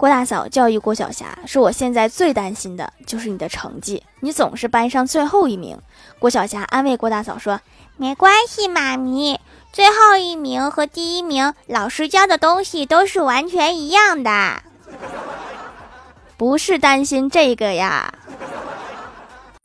郭大嫂教育郭晓霞说我现在最担心的就是你的成绩。你总是班上最后一名。郭晓霞安慰郭大嫂说没关系妈咪最后一名和第一名老师教的东西都是完全一样的。不是担心这个呀。